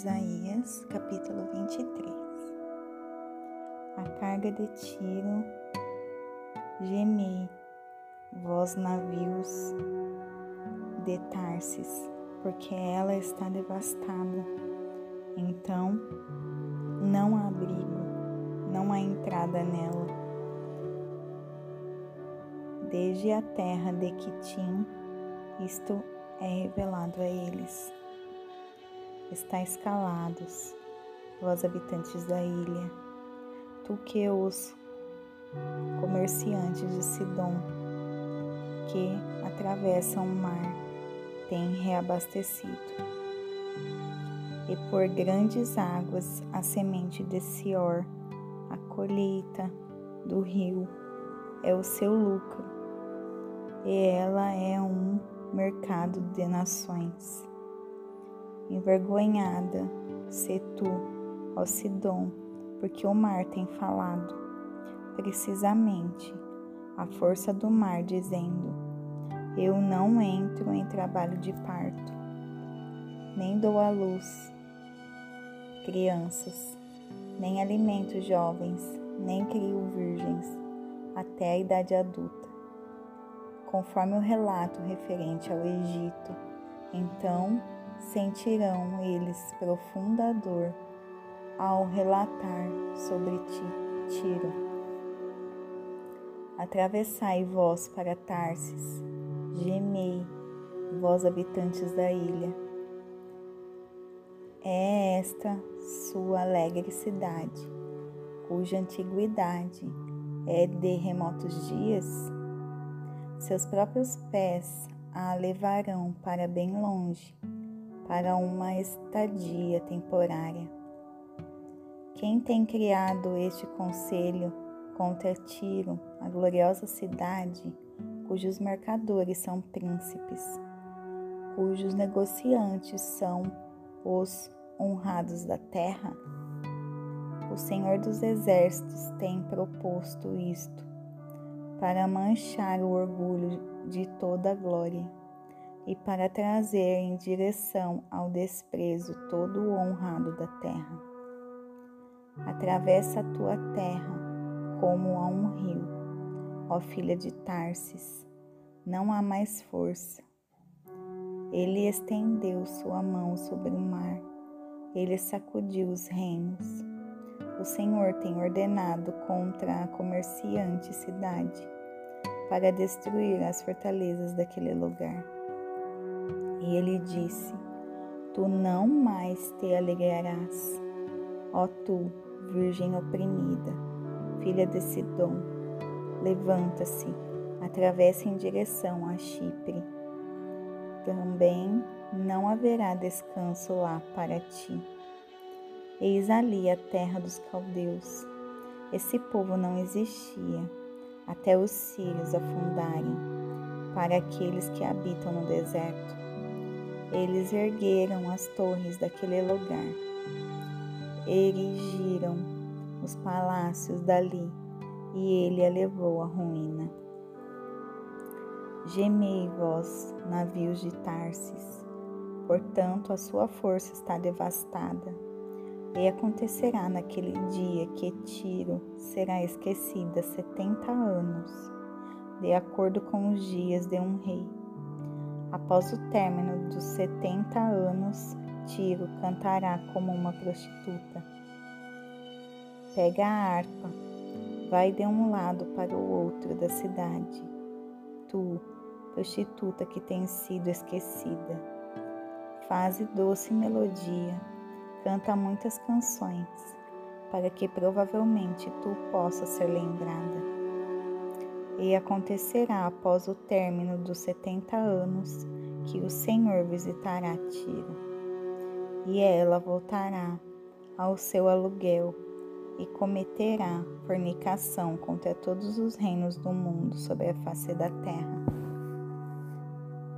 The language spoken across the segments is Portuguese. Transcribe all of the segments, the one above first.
Isaías, capítulo 23. A carga de Tiro, gemei, vós navios de Tarsis, porque ela está devastada. Então, não há abrigo, não há entrada nela. Desde a terra de Quitim, isto é revelado a eles estáis calados, vós habitantes da ilha, tu que os comerciantes de Sidom, que atravessam o mar, têm reabastecido. E por grandes águas a semente de Sior, a colheita do rio, é o seu lucro, e ela é um mercado de nações envergonhada, se tu, ó Sidom, porque o mar tem falado, precisamente, a força do mar dizendo: Eu não entro em trabalho de parto, nem dou à luz crianças, nem alimento jovens, nem crio virgens, até a idade adulta. Conforme o relato referente ao Egito, então sentirão eles profunda dor ao relatar sobre ti, Tiro. Atravessai vós para Tarsis, gemei, vós habitantes da ilha. É esta sua alegre cidade, cuja antiguidade é de remotos dias? Seus próprios pés a levarão para bem longe para uma estadia temporária. Quem tem criado este conselho contra Tiro, a gloriosa cidade, cujos mercadores são príncipes, cujos negociantes são os honrados da terra? O Senhor dos Exércitos tem proposto isto para manchar o orgulho de toda a glória e para trazer em direção ao desprezo todo o honrado da terra. Atravessa a tua terra como a um rio, ó filha de Tarsis, não há mais força. Ele estendeu sua mão sobre o mar, ele sacudiu os reinos. O Senhor tem ordenado contra a comerciante cidade para destruir as fortalezas daquele lugar. E ele disse: Tu não mais te alegrarás, ó tu, virgem oprimida, filha de Sidom. Levanta-se, atravessa em direção a Chipre. Também não haverá descanso lá para ti. Eis ali a terra dos caldeus. Esse povo não existia até os sírios afundarem para aqueles que habitam no deserto eles ergueram as torres daquele lugar, erigiram os palácios dali, e ele a levou à ruína. Gemei vós, navios de Tarsis, portanto a sua força está devastada. E acontecerá naquele dia que Tiro será esquecida setenta anos, de acordo com os dias de um rei Após o término dos setenta anos, Tiro cantará como uma prostituta. Pega a harpa, vai de um lado para o outro da cidade. Tu, prostituta que tens sido esquecida, faze doce melodia, canta muitas canções, para que provavelmente tu possa ser lembrada. E acontecerá após o término dos setenta anos que o Senhor visitará Tiro, e ela voltará ao seu aluguel e cometerá fornicação contra todos os reinos do mundo sobre a face da terra.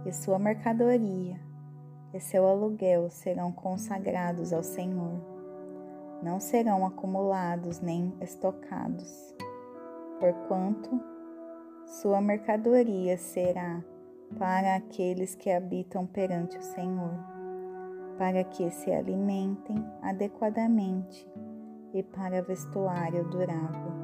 E sua mercadoria e seu aluguel serão consagrados ao Senhor. Não serão acumulados nem estocados, porquanto sua mercadoria será para aqueles que habitam perante o Senhor, para que se alimentem adequadamente e para vestuário durável.